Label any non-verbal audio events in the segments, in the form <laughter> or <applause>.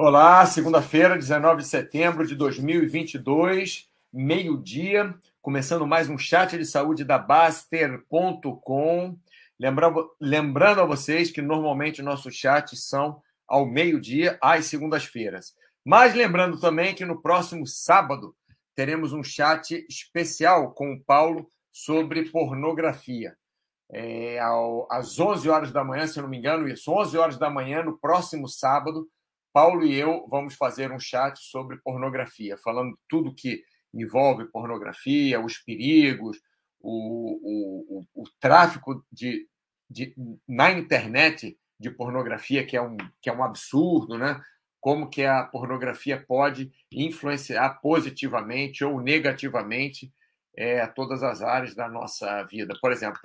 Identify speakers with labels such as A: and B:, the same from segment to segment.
A: Olá, segunda-feira, 19 de setembro de 2022, meio-dia, começando mais um chat de saúde da Baster.com. Lembrando, a vocês que normalmente nossos chats são ao meio-dia, às segundas-feiras. Mas lembrando também que no próximo sábado teremos um chat especial com o Paulo sobre pornografia. É, ao, às 11 horas da manhã, se não me engano, isso, 11 horas da manhã, no próximo sábado, Paulo e eu vamos fazer um chat sobre pornografia, falando tudo que envolve pornografia, os perigos, o, o, o, o tráfico de, de, na internet de pornografia, que é, um, que é um absurdo, né? como que a pornografia pode influenciar positivamente ou negativamente é, todas as áreas da nossa vida. Por exemplo,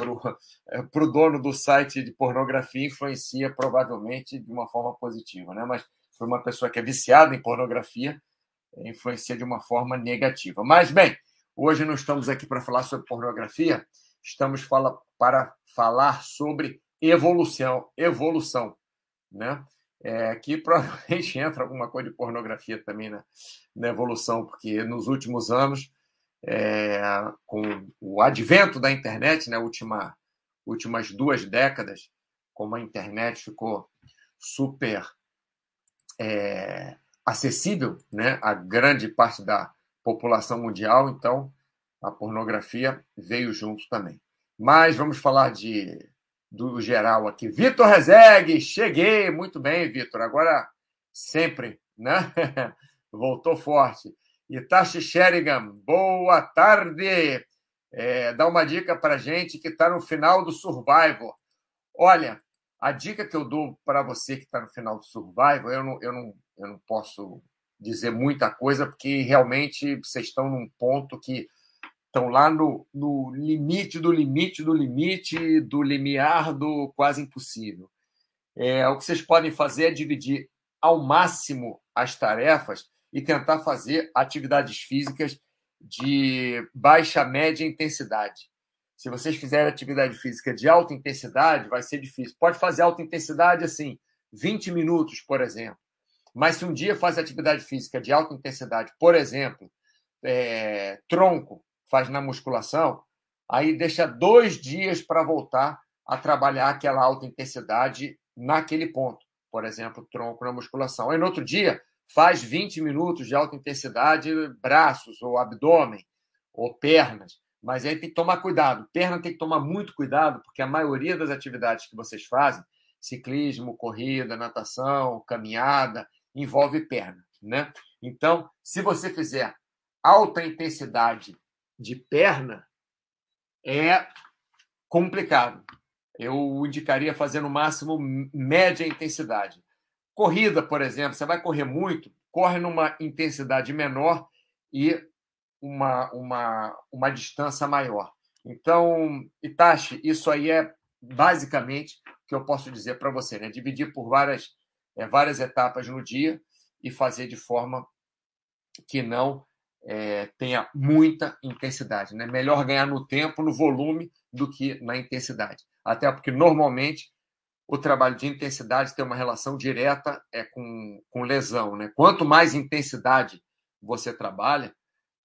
A: para o dono do site de pornografia, influencia provavelmente de uma forma positiva, né? mas uma pessoa que é viciada em pornografia, influencia de uma forma negativa. Mas, bem, hoje não estamos aqui para falar sobre pornografia, estamos fala, para falar sobre evolução, evolução, né? É, que provavelmente <laughs> entra alguma coisa de pornografia também na, na evolução, porque nos últimos anos, é, com o advento da internet, né, última, últimas duas décadas, como a internet ficou super é, acessível né, a grande parte da população mundial, então a pornografia veio junto também. Mas vamos falar de do geral aqui. Vitor Rezegue, cheguei, muito bem, Vitor. Agora sempre, né? <laughs> Voltou forte. Itachi Sherigan, boa tarde. É, dá uma dica para gente que está no final do Survivor. Olha, a dica que eu dou para você que está no final do Survival, eu não, eu, não, eu não posso dizer muita coisa, porque realmente vocês estão num ponto que estão lá no, no limite do limite do limite do limiar do quase impossível. É, o que vocês podem fazer é dividir ao máximo as tarefas e tentar fazer atividades físicas de baixa, média intensidade. Se vocês fizerem atividade física de alta intensidade, vai ser difícil. Pode fazer alta intensidade assim, 20 minutos, por exemplo. Mas se um dia faz atividade física de alta intensidade, por exemplo, é, tronco, faz na musculação, aí deixa dois dias para voltar a trabalhar aquela alta intensidade naquele ponto. Por exemplo, tronco na musculação. Aí no outro dia, faz 20 minutos de alta intensidade, braços ou abdômen ou pernas. Mas aí tem que tomar cuidado. Perna tem que tomar muito cuidado, porque a maioria das atividades que vocês fazem, ciclismo, corrida, natação, caminhada, envolve perna, né? Então, se você fizer alta intensidade de perna, é complicado. Eu indicaria fazer no máximo média intensidade. Corrida, por exemplo, você vai correr muito, corre numa intensidade menor e uma, uma, uma distância maior. Então, Itachi, isso aí é basicamente o que eu posso dizer para você, né? Dividir por várias, é, várias etapas no dia e fazer de forma que não é, tenha muita intensidade. Né? Melhor ganhar no tempo, no volume, do que na intensidade. Até porque, normalmente, o trabalho de intensidade tem uma relação direta é, com, com lesão. Né? Quanto mais intensidade você trabalha,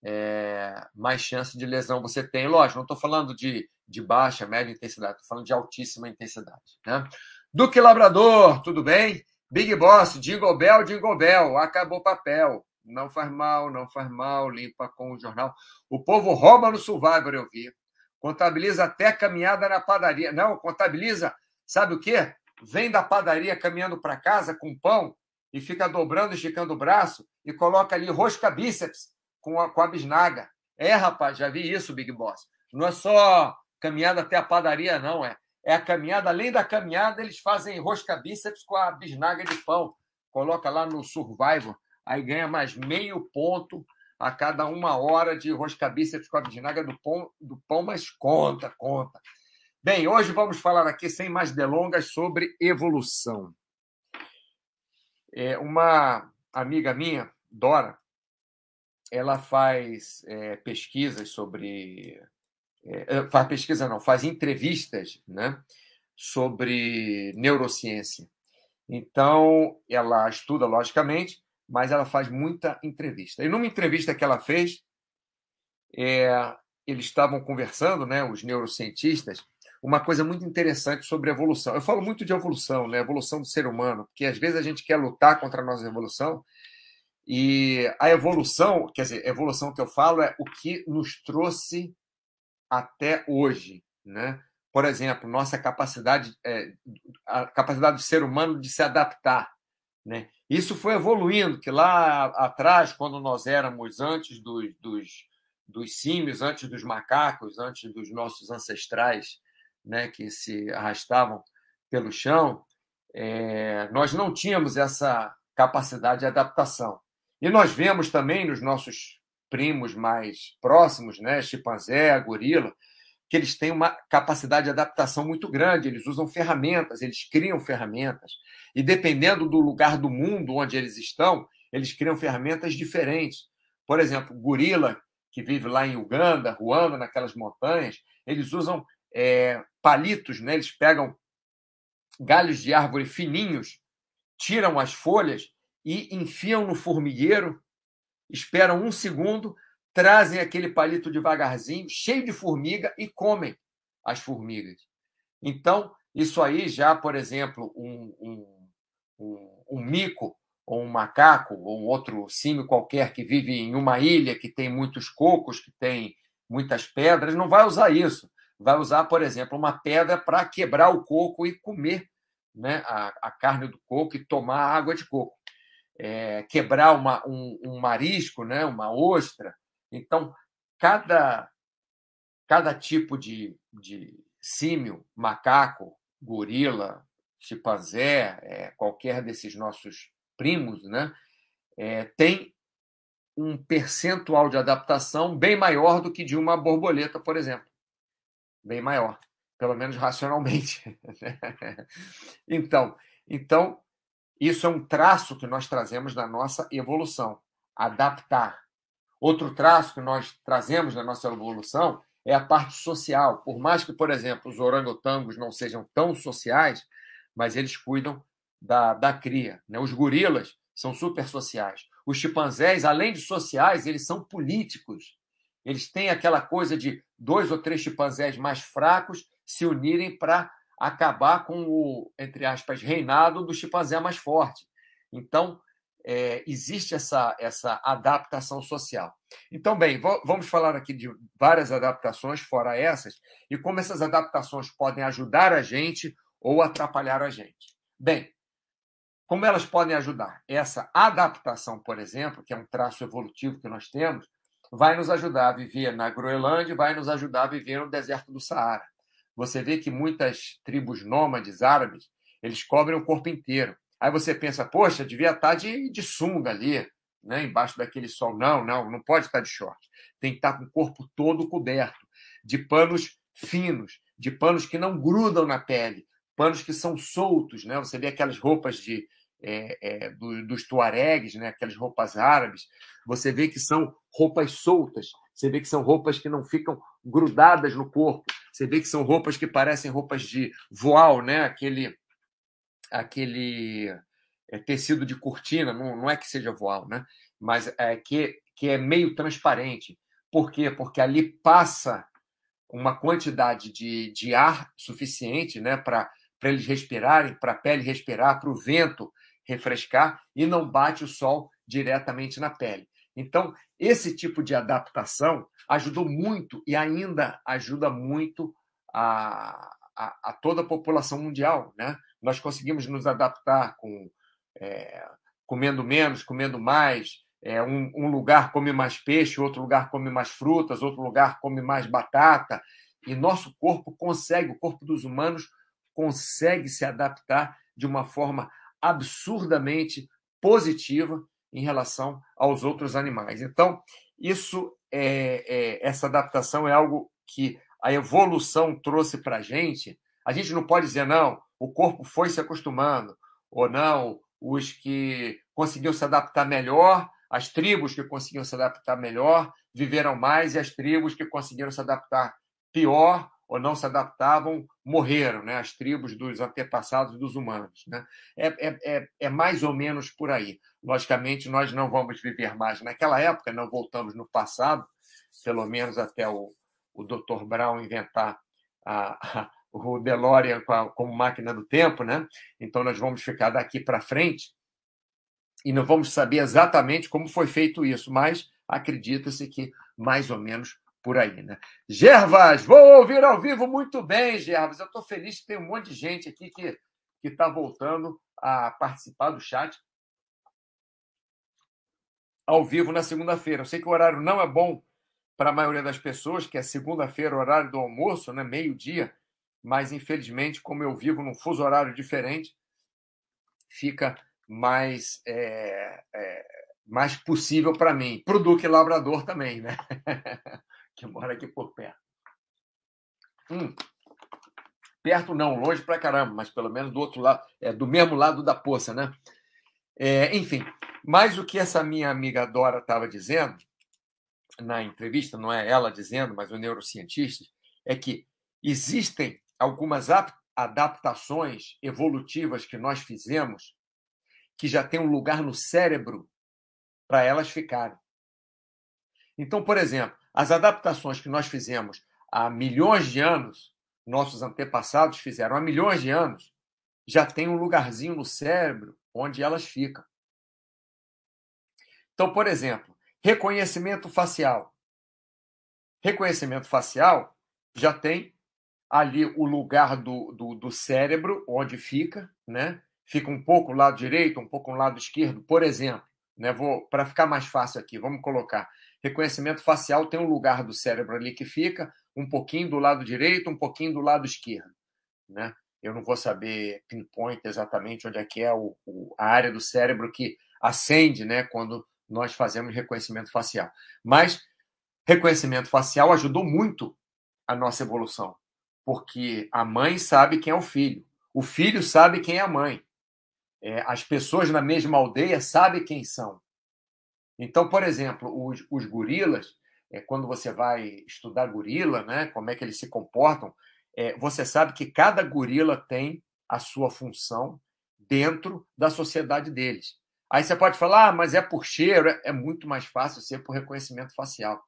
A: é, mais chance de lesão você tem. Lógico, não estou falando de, de baixa, média intensidade, estou falando de altíssima intensidade. Né? Duque Labrador, tudo bem? Big Boss, Jingle Bell, Jingle Bell, acabou papel. Não faz mal, não faz mal, limpa com o jornal. O povo rouba no Survivor, eu vi. Contabiliza até caminhada na padaria. Não, contabiliza, sabe o quê? Vem da padaria caminhando para casa com pão e fica dobrando, esticando o braço e coloca ali rosca bíceps com a, com a bisnaga. É, rapaz, já vi isso, Big Boss. Não é só caminhada até a padaria, não, é. É a caminhada, além da caminhada, eles fazem rosca bíceps com a bisnaga de pão. Coloca lá no Survivor, aí ganha mais meio ponto a cada uma hora de rosca bíceps com a bisnaga do pão, do pão, mas conta, conta. Bem, hoje vamos falar aqui, sem mais delongas, sobre evolução. É, uma amiga minha, Dora, ela faz é, pesquisas sobre. É, faz pesquisa, não, faz entrevistas né, sobre neurociência. Então, ela estuda, logicamente, mas ela faz muita entrevista. E numa entrevista que ela fez, é, eles estavam conversando, né, os neurocientistas, uma coisa muito interessante sobre evolução. Eu falo muito de evolução, né, evolução do ser humano, porque às vezes a gente quer lutar contra a nossa evolução e a evolução, quer dizer, a evolução que eu falo é o que nos trouxe até hoje, né? Por exemplo, nossa capacidade, é, a capacidade do ser humano de se adaptar, né? Isso foi evoluindo, que lá atrás, quando nós éramos antes dos, dos, dos símios, antes dos macacos, antes dos nossos ancestrais, né, que se arrastavam pelo chão, é, nós não tínhamos essa capacidade de adaptação. E nós vemos também nos nossos primos mais próximos, né, chimpanzé, gorila, que eles têm uma capacidade de adaptação muito grande, eles usam ferramentas, eles criam ferramentas. E dependendo do lugar do mundo onde eles estão, eles criam ferramentas diferentes. Por exemplo, gorila, que vive lá em Uganda, Ruanda, naquelas montanhas, eles usam é, palitos, né? eles pegam galhos de árvore fininhos, tiram as folhas e enfiam no formigueiro, esperam um segundo, trazem aquele palito devagarzinho, cheio de formiga, e comem as formigas. Então, isso aí já, por exemplo, um, um, um, um mico, ou um macaco, ou um outro símio qualquer que vive em uma ilha que tem muitos cocos, que tem muitas pedras, não vai usar isso. Vai usar, por exemplo, uma pedra para quebrar o coco e comer né, a, a carne do coco e tomar água de coco é, quebrar uma, um, um, marisco, né, uma ostra. Então, cada, cada tipo de, de símio, macaco, gorila, chimpanzé, é, qualquer desses nossos primos, né, é, tem um percentual de adaptação bem maior do que de uma borboleta, por exemplo. Bem maior, pelo menos racionalmente. <laughs> então, então isso é um traço que nós trazemos da nossa evolução, adaptar. Outro traço que nós trazemos da nossa evolução é a parte social. Por mais que, por exemplo, os orangotangos não sejam tão sociais, mas eles cuidam da, da cria. Né? Os gorilas são super sociais. Os chimpanzés, além de sociais, eles são políticos. Eles têm aquela coisa de dois ou três chimpanzés mais fracos se unirem para acabar com o, entre aspas, reinado do chimpanzé mais forte. Então, é, existe essa, essa adaptação social. Então, bem, vamos falar aqui de várias adaptações, fora essas, e como essas adaptações podem ajudar a gente ou atrapalhar a gente. Bem, como elas podem ajudar? Essa adaptação, por exemplo, que é um traço evolutivo que nós temos, vai nos ajudar a viver na Groenlândia, vai nos ajudar a viver no deserto do Saara. Você vê que muitas tribos nômades árabes, eles cobrem o corpo inteiro. Aí você pensa, poxa, devia estar de, de sunga ali, né, embaixo daquele sol. Não, não, não pode estar de short. Tem que estar com o corpo todo coberto, de panos finos, de panos que não grudam na pele, panos que são soltos. Né? Você vê aquelas roupas de, é, é, do, dos tuaregs, né? aquelas roupas árabes, você vê que são roupas soltas, você vê que são roupas que não ficam grudadas no corpo. Você vê que são roupas que parecem roupas de voal, né? Aquele, aquele é, tecido de cortina, não, não é que seja voal, né? Mas é que, que é meio transparente. Por quê? Porque ali passa uma quantidade de, de ar suficiente né, para eles respirarem, para a pele respirar, para o vento refrescar e não bate o sol diretamente na pele. Então, esse tipo de adaptação ajudou muito e ainda ajuda muito a, a, a toda a população mundial. Né? Nós conseguimos nos adaptar com é, comendo menos, comendo mais. É, um, um lugar come mais peixe, outro lugar come mais frutas, outro lugar come mais batata. E nosso corpo consegue, o corpo dos humanos consegue se adaptar de uma forma absurdamente positiva em relação aos outros animais. Então, isso é, é, essa adaptação é algo que a evolução trouxe para a gente. A gente não pode dizer, não, o corpo foi se acostumando, ou não, os que conseguiam se adaptar melhor, as tribos que conseguiam se adaptar melhor viveram mais, e as tribos que conseguiram se adaptar pior ou não se adaptavam morreram, né? as tribos dos antepassados dos humanos. Né? É, é, é, é mais ou menos por aí. Logicamente, nós não vamos viver mais naquela época, não voltamos no passado, pelo menos até o, o Dr. Brown inventar a, a, o DeLorean como máquina do tempo, né? Então nós vamos ficar daqui para frente e não vamos saber exatamente como foi feito isso, mas acredita-se que mais ou menos por aí, né? Gervas, vou ouvir ao vivo muito bem, Gervas. Eu estou feliz que tem um monte de gente aqui que está voltando a participar do chat ao vivo na segunda-feira. Eu sei que o horário não é bom para a maioria das pessoas, que é segunda-feira, horário do almoço, né, meio-dia, mas infelizmente, como eu vivo num fuso horário diferente, fica mais, é, é, mais possível para mim. Para o Duque Labrador também, né? <laughs> que mora aqui por perto. Hum. Perto não, longe para caramba, mas pelo menos do outro lado, é do mesmo lado da poça, né? É, enfim, mas o que essa minha amiga Dora estava dizendo na entrevista, não é ela dizendo, mas o neurocientista, é que existem algumas adaptações evolutivas que nós fizemos que já tem um lugar no cérebro para elas ficarem. Então, por exemplo, as adaptações que nós fizemos há milhões de anos, nossos antepassados fizeram há milhões de anos, já tem um lugarzinho no cérebro onde elas ficam. Então, por exemplo, reconhecimento facial. Reconhecimento facial já tem ali o lugar do, do, do cérebro onde fica, né? Fica um pouco lado direito, um pouco lado esquerdo, por exemplo. Né? Vou para ficar mais fácil aqui, vamos colocar reconhecimento facial tem um lugar do cérebro ali que fica um pouquinho do lado direito, um pouquinho do lado esquerdo, né? Eu não vou saber pinpoint exatamente onde é que é o, o, a área do cérebro que acende, né, quando nós fazemos reconhecimento facial. Mas reconhecimento facial ajudou muito a nossa evolução, porque a mãe sabe quem é o filho, o filho sabe quem é a mãe, é, as pessoas na mesma aldeia sabem quem são. Então, por exemplo, os, os gorilas, é, quando você vai estudar gorila, né, como é que eles se comportam, é, você sabe que cada gorila tem a sua função dentro da sociedade deles. Aí você pode falar, ah, mas é por cheiro, é, é muito mais fácil ser por reconhecimento facial.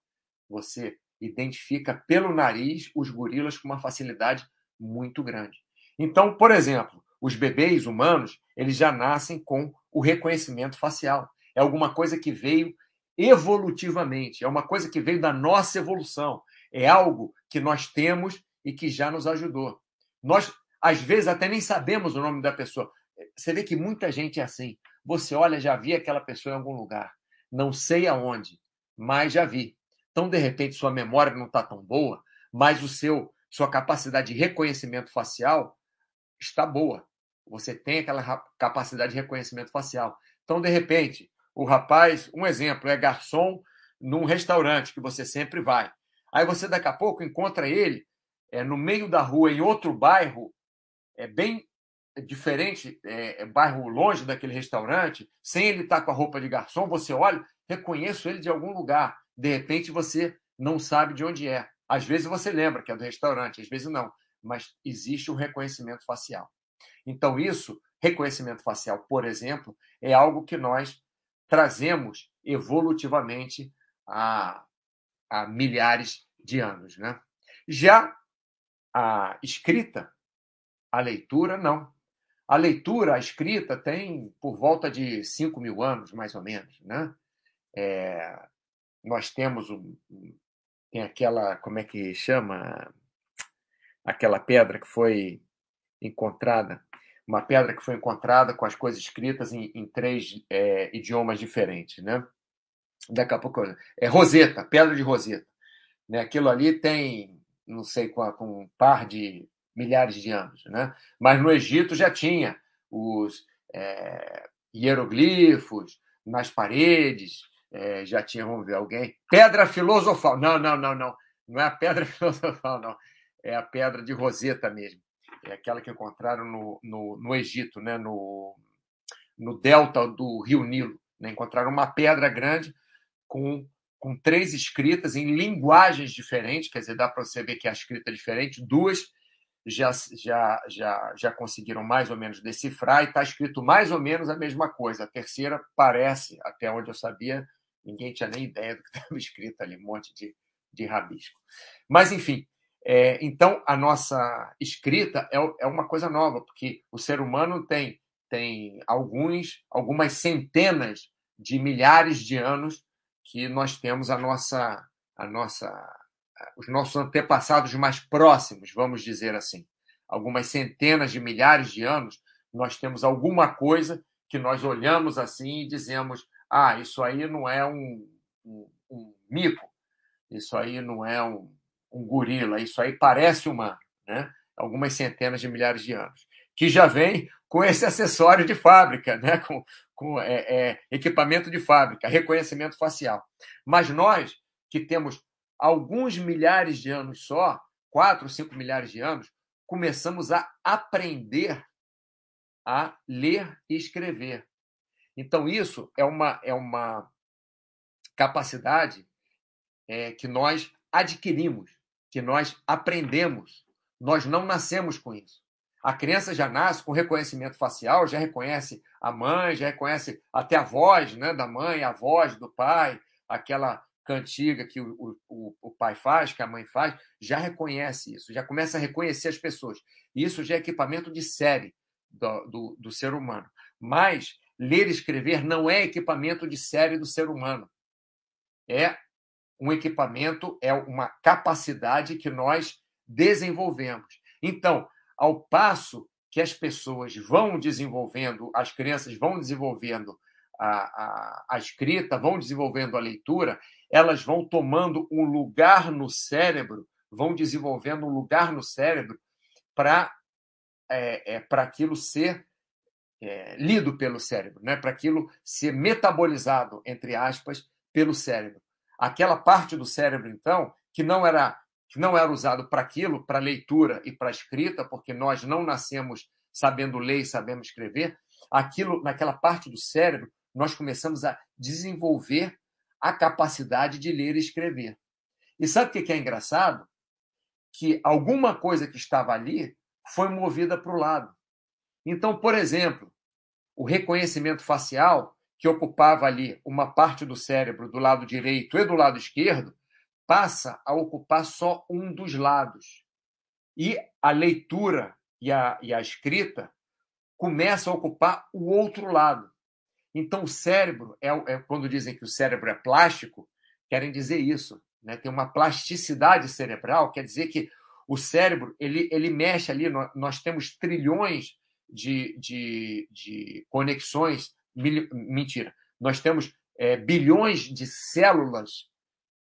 A: Você identifica pelo nariz os gorilas com uma facilidade muito grande. Então, por exemplo, os bebês humanos, eles já nascem com o reconhecimento facial. É alguma coisa que veio evolutivamente, é uma coisa que veio da nossa evolução. É algo que nós temos e que já nos ajudou. Nós, às vezes, até nem sabemos o nome da pessoa. Você vê que muita gente é assim. Você olha, já vi aquela pessoa em algum lugar. Não sei aonde, mas já vi. Então, de repente, sua memória não está tão boa, mas o seu sua capacidade de reconhecimento facial está boa. Você tem aquela capacidade de reconhecimento facial. Então, de repente, o rapaz, um exemplo, é garçom num restaurante que você sempre vai. Aí você, daqui a pouco, encontra ele é, no meio da rua, em outro bairro, é bem diferente, é, é bairro longe daquele restaurante, sem ele estar com a roupa de garçom, você olha, reconheço ele de algum lugar. De repente, você não sabe de onde é. Às vezes você lembra que é do restaurante, às vezes não, mas existe um reconhecimento facial. Então, isso, reconhecimento facial, por exemplo, é algo que nós trazemos evolutivamente há, há milhares de anos. Né? Já a escrita, a leitura, não. A leitura, a escrita, tem por volta de 5 mil anos, mais ou menos. Né? É, nós temos um, tem aquela, como é que chama? Aquela pedra que foi encontrada uma pedra que foi encontrada com as coisas escritas em, em três é, idiomas diferentes, né? Daqui a pouco é Roseta, pedra de Roseta, né? Aquilo ali tem, não sei com, um par de milhares de anos, né? Mas no Egito já tinha os é, hieroglifos nas paredes, é, já tinha, vamos ver, alguém. Pedra filosofal. Não, não, não, não. Não é a pedra <laughs> filosofal, não. É a pedra de Roseta mesmo é aquela que encontraram no, no, no Egito, né? no, no delta do rio Nilo. Né? Encontraram uma pedra grande com com três escritas em linguagens diferentes, quer dizer, dá para você ver que a escrita é diferente, duas já, já, já, já conseguiram mais ou menos decifrar e está escrito mais ou menos a mesma coisa. A terceira parece, até onde eu sabia, ninguém tinha nem ideia do que <laughs> estava escrito ali, um monte de, de rabisco. Mas, enfim, é, então a nossa escrita é, é uma coisa nova, porque o ser humano tem, tem alguns, algumas centenas de milhares de anos que nós temos a nossa, a nossa os nossos antepassados mais próximos, vamos dizer assim, algumas centenas de milhares de anos, nós temos alguma coisa que nós olhamos assim e dizemos: ah, isso aí não é um, um, um mico, isso aí não é um, um gorila, isso aí parece humano, né? algumas centenas de milhares de anos, que já vem com esse acessório de fábrica, né? com, com é, é, equipamento de fábrica, reconhecimento facial. Mas nós, que temos alguns milhares de anos só, quatro, cinco milhares de anos, começamos a aprender a ler e escrever. Então, isso é uma, é uma capacidade é, que nós adquirimos, que nós aprendemos. Nós não nascemos com isso. A criança já nasce com reconhecimento facial, já reconhece a mãe, já reconhece até a voz né, da mãe, a voz do pai, aquela cantiga que o, o, o pai faz, que a mãe faz, já reconhece isso, já começa a reconhecer as pessoas. Isso já é equipamento de série do, do, do ser humano. Mas ler e escrever não é equipamento de série do ser humano. É um equipamento, é uma capacidade que nós desenvolvemos. Então, ao passo que as pessoas vão desenvolvendo, as crianças vão desenvolvendo a, a, a escrita, vão desenvolvendo a leitura, elas vão tomando um lugar no cérebro, vão desenvolvendo um lugar no cérebro para é, é, para aquilo ser é, lido pelo cérebro, né? para aquilo ser metabolizado, entre aspas, pelo cérebro. Aquela parte do cérebro, então, que não era que não era usado para aquilo, para leitura e para escrita, porque nós não nascemos sabendo ler e sabendo escrever, aquilo naquela parte do cérebro nós começamos a desenvolver a capacidade de ler e escrever. E sabe o que é engraçado? Que alguma coisa que estava ali foi movida para o lado. Então, por exemplo, o reconhecimento facial, que ocupava ali uma parte do cérebro do lado direito e do lado esquerdo, passa a ocupar só um dos lados. E a leitura e a, e a escrita começam a ocupar o outro lado. Então, o cérebro, é, é, quando dizem que o cérebro é plástico, querem dizer isso. Né? Tem uma plasticidade cerebral, quer dizer que o cérebro ele, ele mexe ali, nós, nós temos trilhões de, de, de conexões. Mil, mentira, nós temos é, bilhões de células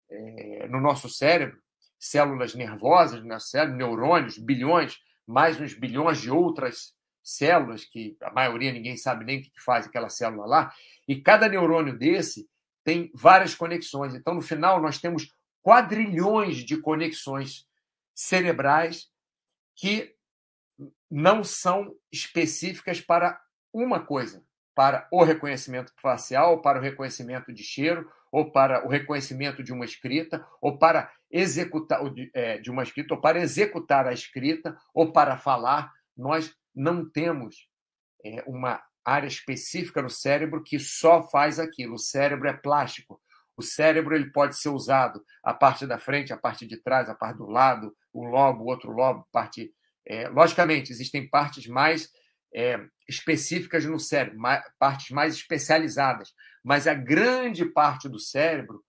A: é, no nosso cérebro, células nervosas no nosso cérebro, neurônios, bilhões, mais uns bilhões de outras células, que a maioria ninguém sabe nem o que faz aquela célula lá, e cada neurônio desse tem várias conexões. Então, no final, nós temos quadrilhões de conexões cerebrais que não são específicas para uma coisa, para o reconhecimento facial, para o reconhecimento de cheiro, ou para o reconhecimento de uma escrita, ou para executar é, de uma escrita, ou para executar a escrita, ou para falar. Nós não temos é, uma área específica no cérebro que só faz aquilo. O cérebro é plástico. O cérebro ele pode ser usado a parte da frente, a parte de trás, a parte do lado, um lobo, outro lobo, parte. É, logicamente, existem partes mais é, específicas no cérebro, partes mais especializadas, mas a grande parte do cérebro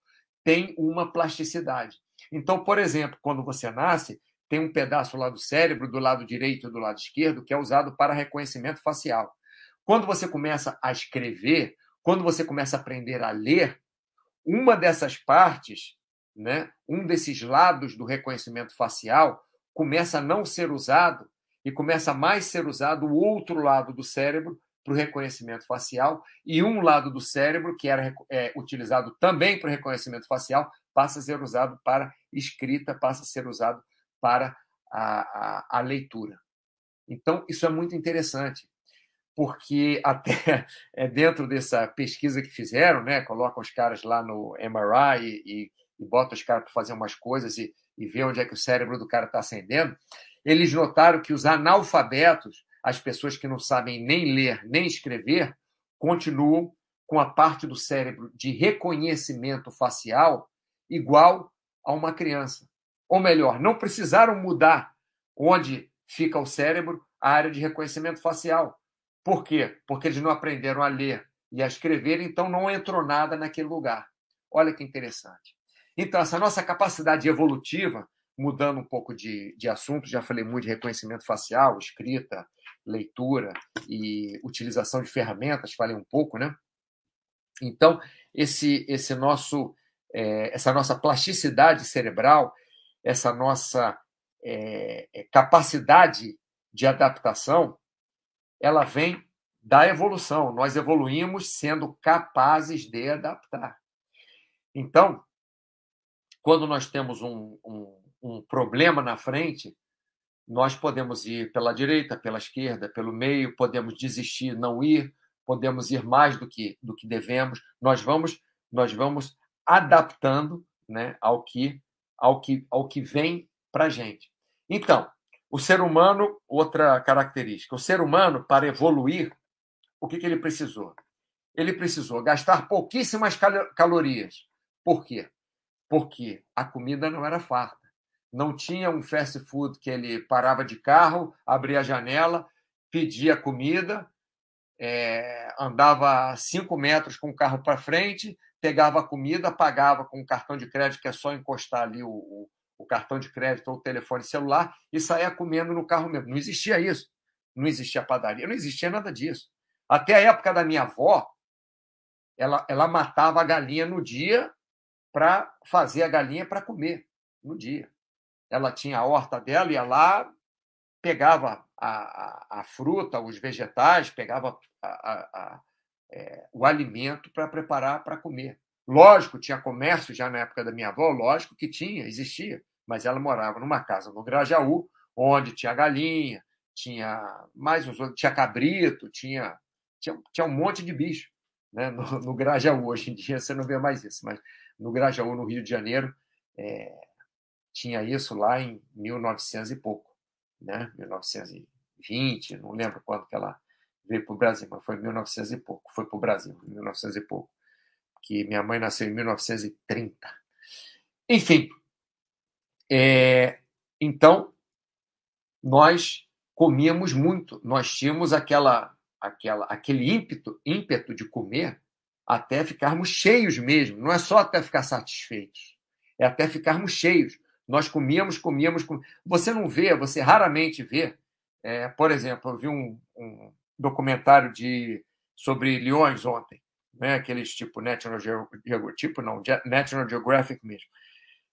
A: tem uma plasticidade. Então, por exemplo, quando você nasce, tem um pedaço lá do cérebro, do lado direito e do lado esquerdo, que é usado para reconhecimento facial. Quando você começa a escrever, quando você começa a aprender a ler, uma dessas partes, né, um desses lados do reconhecimento facial, começa a não ser usado e começa a mais ser usado o outro lado do cérebro para o reconhecimento facial e um lado do cérebro, que era é, utilizado também para o reconhecimento facial, passa a ser usado para escrita, passa a ser usado para a, a, a leitura. Então, isso é muito interessante, porque até <laughs> é dentro dessa pesquisa que fizeram, né, colocam os caras lá no MRI e, e, e botam os caras para fazer umas coisas e, e ver onde é que o cérebro do cara está acendendo, eles notaram que os analfabetos, as pessoas que não sabem nem ler nem escrever, continuam com a parte do cérebro de reconhecimento facial igual a uma criança. Ou melhor, não precisaram mudar onde fica o cérebro, a área de reconhecimento facial. Por quê? Porque eles não aprenderam a ler e a escrever, então não entrou nada naquele lugar. Olha que interessante. Então, essa nossa capacidade evolutiva, mudando um pouco de, de assunto, já falei muito de reconhecimento facial, escrita, leitura e utilização de ferramentas, falei um pouco, né? Então, esse, esse nosso, é, essa nossa plasticidade cerebral, essa nossa é, é, capacidade de adaptação, ela vem da evolução. Nós evoluímos sendo capazes de adaptar. Então, quando nós temos um, um, um problema na frente, nós podemos ir pela direita, pela esquerda, pelo meio, podemos desistir, não ir, podemos ir mais do que do que devemos. Nós vamos nós vamos adaptando, né, ao que ao que ao que vem para gente. Então, o ser humano, outra característica, o ser humano para evoluir, o que, que ele precisou? Ele precisou gastar pouquíssimas calorias. Por quê? Porque a comida não era farta. Não tinha um fast food que ele parava de carro, abria a janela, pedia comida, é, andava cinco metros com o carro para frente, pegava a comida, pagava com um cartão de crédito, que é só encostar ali o, o, o, cartão de crédito ou o telefone celular, e saía comendo no carro mesmo. Não existia isso. Não existia padaria, não existia nada disso. Até a época da minha avó, ela, ela matava a galinha no dia para fazer a galinha para comer no dia. Ela tinha a horta dela, ia lá, pegava a, a, a fruta, os vegetais, pegava a, é, o alimento para preparar para comer. Lógico, tinha comércio já na época da minha avó, lógico que tinha, existia, mas ela morava numa casa no Grajaú, onde tinha galinha, tinha mais uns outros, tinha cabrito, tinha, tinha, tinha um monte de bicho né? no, no Grajaú. Hoje em dia você não vê mais isso, mas no Grajaú, no Rio de Janeiro, é, tinha isso lá em 1900 e pouco, né? 1920, não lembro quando que ela veio para o Brasil, mas foi em 1900 e pouco, foi para o Brasil, em 1900 e pouco, que minha mãe nasceu em 1930. Enfim, é, então nós comíamos muito, nós tínhamos aquela, aquela, aquele ímpeto, ímpeto de comer até ficarmos cheios mesmo, não é só até ficar satisfeitos, é até ficarmos cheios. Nós comíamos, comíamos, comíamos. Você não vê, você raramente vê. É, por exemplo, eu vi um, um, documentário de sobre leões ontem, né? Aqueles tipo National Geographic, tipo não, National Geographic mesmo.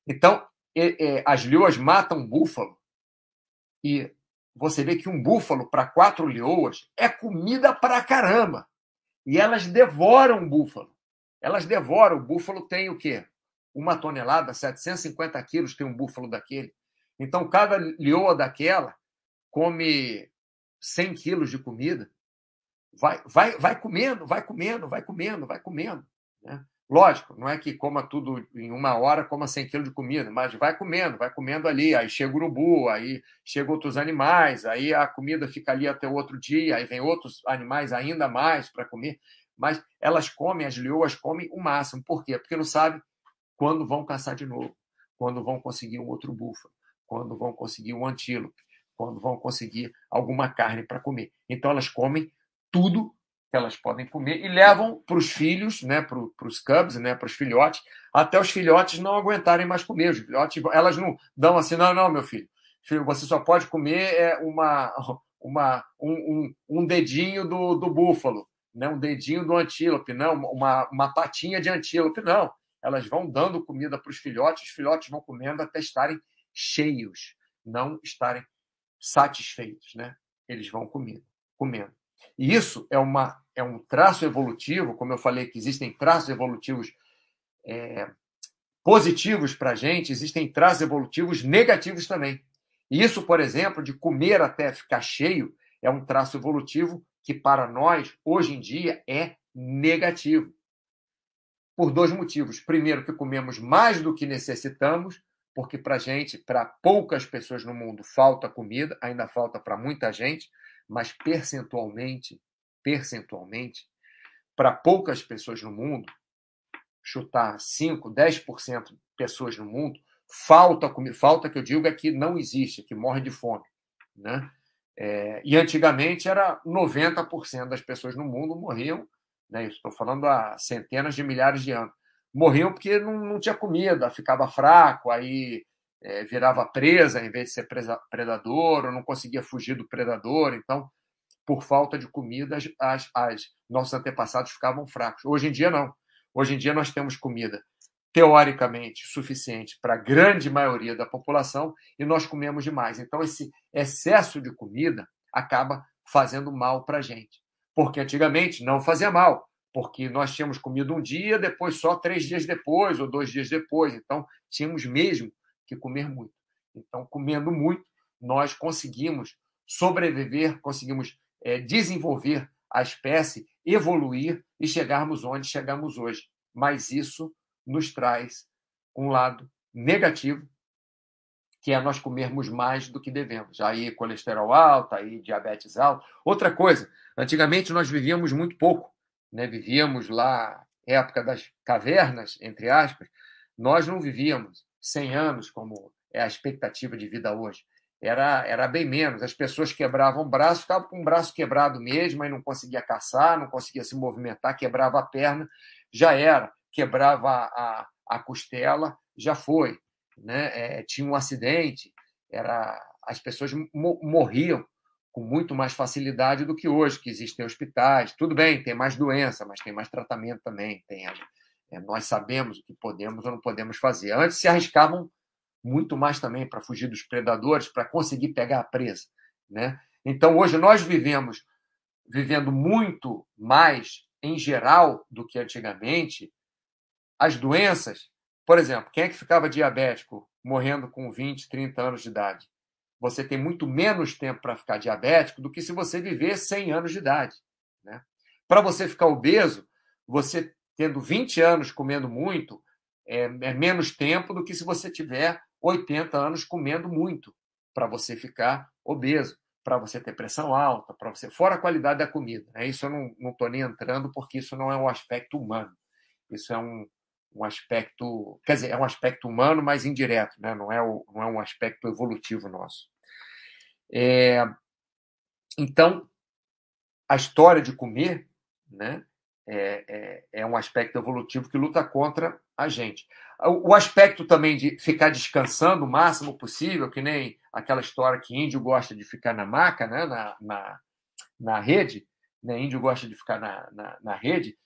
A: Então, é, é, as leoas matam búfalo e você vê que um búfalo para quatro leoas é comida para caramba. E elas devoram o búfalo. Elas devoram. O búfalo tem o quê? Uma tonelada, 750 quilos tem um búfalo daquele. Então, cada leoa daquela come 100 quilos de comida vai, vai, vai comendo, vai comendo, vai comendo, vai comendo. Né? Lógico, não é que coma tudo em uma hora, coma 100 quilos de comida, mas vai comendo, vai comendo ali. Aí chega o urubu, aí chega outros animais, aí a comida fica ali até o outro dia, aí vem outros animais ainda mais para comer. Mas elas comem, as leoas comem o máximo. Por quê? Porque não sabe quando vão caçar de novo, quando vão conseguir um outro búfalo, quando vão conseguir um antílope, quando vão conseguir alguma carne para comer. Então elas comem tudo que elas podem comer e levam para os filhos, né, para os cubs, né, para os filhotes, até os filhotes não aguentarem mais comer. Os filhotes, elas não dão assim, não, não, meu filho, filho, você só pode comer é, uma, uma, um, um, um dedinho do, do búfalo, né, um dedinho do antílope, não, uma, uma patinha de antílope, não. Elas vão dando comida para os filhotes, os filhotes vão comendo até estarem cheios, não estarem satisfeitos, né? Eles vão comendo, comendo. E isso é, uma, é um traço evolutivo, como eu falei que existem traços evolutivos é, positivos para a gente, existem traços evolutivos negativos também. E isso, por exemplo, de comer até ficar cheio, é um traço evolutivo que para nós, hoje em dia, é negativo. Por dois motivos. Primeiro, que comemos mais do que necessitamos, porque para gente, para poucas pessoas no mundo, falta comida, ainda falta para muita gente, mas percentualmente, percentualmente, para poucas pessoas no mundo, chutar 5, 10% de pessoas no mundo, falta comida. Falta que eu digo é que não existe, que morre de fome. Né? É, e antigamente era 90% das pessoas no mundo morriam, né? estou falando há centenas de milhares de anos, morriam porque não, não tinha comida, ficava fraco, aí é, virava presa em vez de ser presa, predador, ou não conseguia fugir do predador. Então, por falta de comida, as, as, nossos antepassados ficavam fracos. Hoje em dia, não. Hoje em dia, nós temos comida teoricamente suficiente para a grande maioria da população e nós comemos demais. Então, esse excesso de comida acaba fazendo mal para a gente. Porque antigamente não fazia mal, porque nós tínhamos comido um dia, depois só três dias depois ou dois dias depois. Então, tínhamos mesmo que comer muito. Então, comendo muito, nós conseguimos sobreviver, conseguimos é, desenvolver a espécie, evoluir e chegarmos onde chegamos hoje. Mas isso nos traz um lado negativo, que é nós comermos mais do que devemos. Aí colesterol alto, aí diabetes alto. Outra coisa, antigamente nós vivíamos muito pouco, né? Vivíamos lá época das cavernas, entre aspas, nós não vivíamos 100 anos como é a expectativa de vida hoje. Era, era bem menos. As pessoas quebravam o braço, ficavam com o braço quebrado mesmo, e não conseguia caçar, não conseguia se movimentar, quebrava a perna, já era quebrava a, a costela, já foi. Né? É, tinha um acidente, era as pessoas morriam com muito mais facilidade do que hoje, que existem hospitais. Tudo bem, tem mais doença, mas tem mais tratamento também. Tem, é, nós sabemos o que podemos ou não podemos fazer. Antes se arriscavam muito mais também para fugir dos predadores, para conseguir pegar a presa. Né? Então, hoje nós vivemos vivendo muito mais em geral do que antigamente, as doenças, por exemplo, quem é que ficava diabético morrendo com 20, 30 anos de idade? Você tem muito menos tempo para ficar diabético do que se você viver 100 anos de idade. Né? Para você ficar obeso, você tendo 20 anos comendo muito, é, é menos tempo do que se você tiver 80 anos comendo muito, para você ficar obeso, para você ter pressão alta, para você. Fora a qualidade da comida. Né? Isso eu não estou nem entrando, porque isso não é um aspecto humano. Isso é um, um aspecto, quer dizer, é um aspecto humano, mas indireto, né? não, é o, não é um aspecto evolutivo nosso. É, então, a história de comer né, é, é, é, um aspecto evolutivo que luta contra a gente. O, o, aspecto também de ficar descansando o máximo possível, que nem aquela história que índio gosta de ficar na maca, né, na, na, na rede, né, índio gosta de ficar na, na, na rede,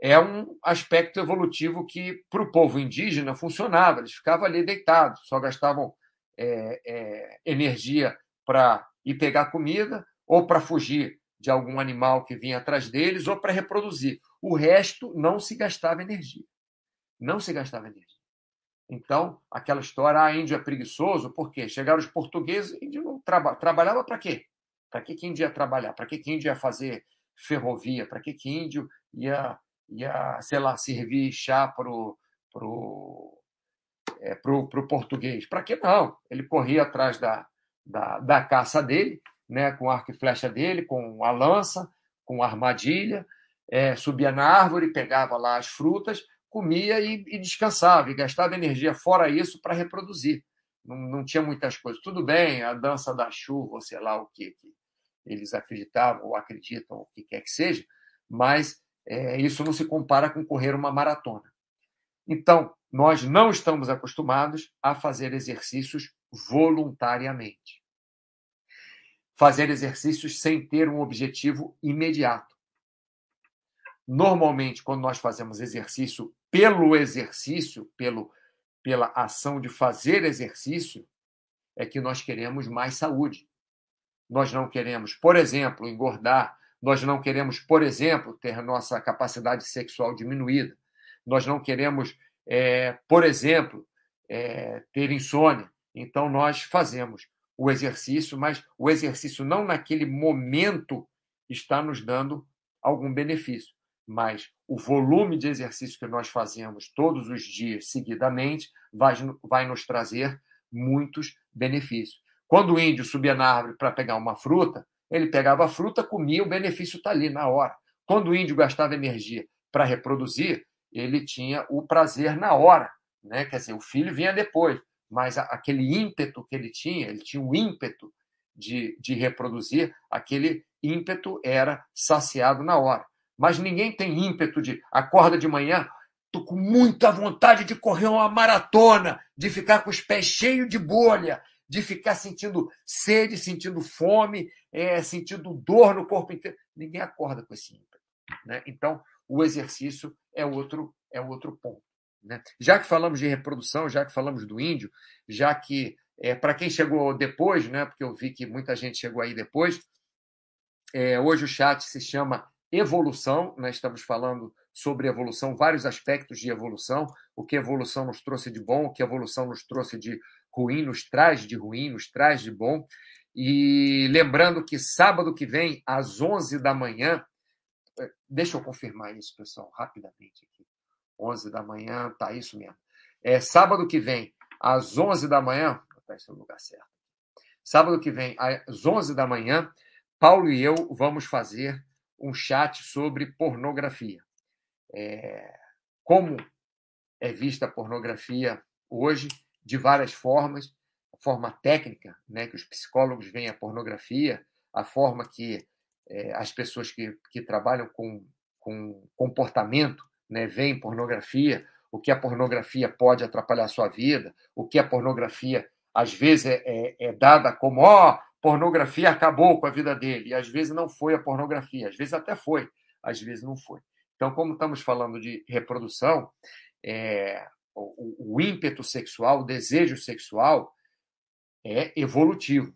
A: é um aspecto evolutivo que, para o povo indígena, funcionava. Eles ficavam ali deitados, só gastavam é, é, energia para ir pegar comida ou para fugir de algum animal que vinha atrás deles ou para reproduzir. O resto não se gastava energia. Não se gastava energia. Então, aquela história, ah, índio é preguiçoso, por quê? Chegaram os portugueses, índio não traba, trabalhava para quê? Para que, que índio ia trabalhar? Para que, que índio ia fazer ferrovia? Para que, que índio ia ia, sei lá, servir chá para o pro, é, pro, pro português. Para que não? Ele corria atrás da, da, da caça dele, né, com arco e flecha dele, com a lança, com a armadilha, é, subia na árvore, pegava lá as frutas, comia e, e descansava, e gastava energia fora isso para reproduzir. Não, não, tinha muitas coisas. Tudo bem, a dança da chuva, sei lá o que, que eles acreditavam ou acreditam, o que quer que seja, mas é, isso não se compara com correr uma maratona. Então, nós não estamos acostumados a fazer exercícios voluntariamente. Fazer exercícios sem ter um objetivo imediato. Normalmente, quando nós fazemos exercício pelo exercício, pelo, pela ação de fazer exercício, é que nós queremos mais saúde. Nós não queremos, por exemplo, engordar nós não queremos, por exemplo, ter nossa capacidade sexual diminuída. Nós não queremos, é, por exemplo, é, ter insônia. Então, nós fazemos o exercício, mas o exercício não naquele momento está nos dando algum benefício. Mas o volume de exercício que nós fazemos todos os dias, seguidamente, vai, vai nos trazer muitos benefícios. Quando o índio subia na árvore para pegar uma fruta, ele pegava a fruta, comia, o benefício está ali na hora. Quando o índio gastava energia para reproduzir, ele tinha o prazer na hora. Né? Quer dizer, o filho vinha depois, mas aquele ímpeto que ele tinha, ele tinha o ímpeto de, de reproduzir, aquele ímpeto era saciado na hora. Mas ninguém tem ímpeto de acorda de manhã, tô com muita vontade de correr uma maratona, de ficar com os pés cheios de bolha, de ficar sentindo sede, sentindo fome, é, sentindo dor no corpo inteiro. Ninguém acorda com esse ímpeto. Né? Então, o exercício é outro, é outro ponto. Né? Já que falamos de reprodução, já que falamos do índio, já que, é, para quem chegou depois, né, porque eu vi que muita gente chegou aí depois, é, hoje o chat se chama Evolução, nós estamos falando sobre evolução, vários aspectos de evolução, o que evolução nos trouxe de bom, o que evolução nos trouxe de ruim, nos traz de ruim, nos traz de bom. E lembrando que sábado que vem, às 11 da manhã, é, deixa eu confirmar isso, pessoal, rapidamente aqui. 11 da manhã, tá isso mesmo. É sábado que vem, às 11 da manhã, vou no lugar certo. Sábado que vem, às 11 da manhã, Paulo e eu vamos fazer um chat sobre pornografia. É, como é vista a pornografia hoje, de várias formas, a forma técnica, né, que os psicólogos veem a pornografia, a forma que é, as pessoas que, que trabalham com, com comportamento né, veem pornografia, o que a pornografia pode atrapalhar a sua vida, o que a pornografia às vezes é, é, é dada como ó, oh, pornografia acabou com a vida dele, e às vezes não foi a pornografia, às vezes até foi, às vezes não foi. Então, como estamos falando de reprodução, é, o, o ímpeto sexual, o desejo sexual é evolutivo.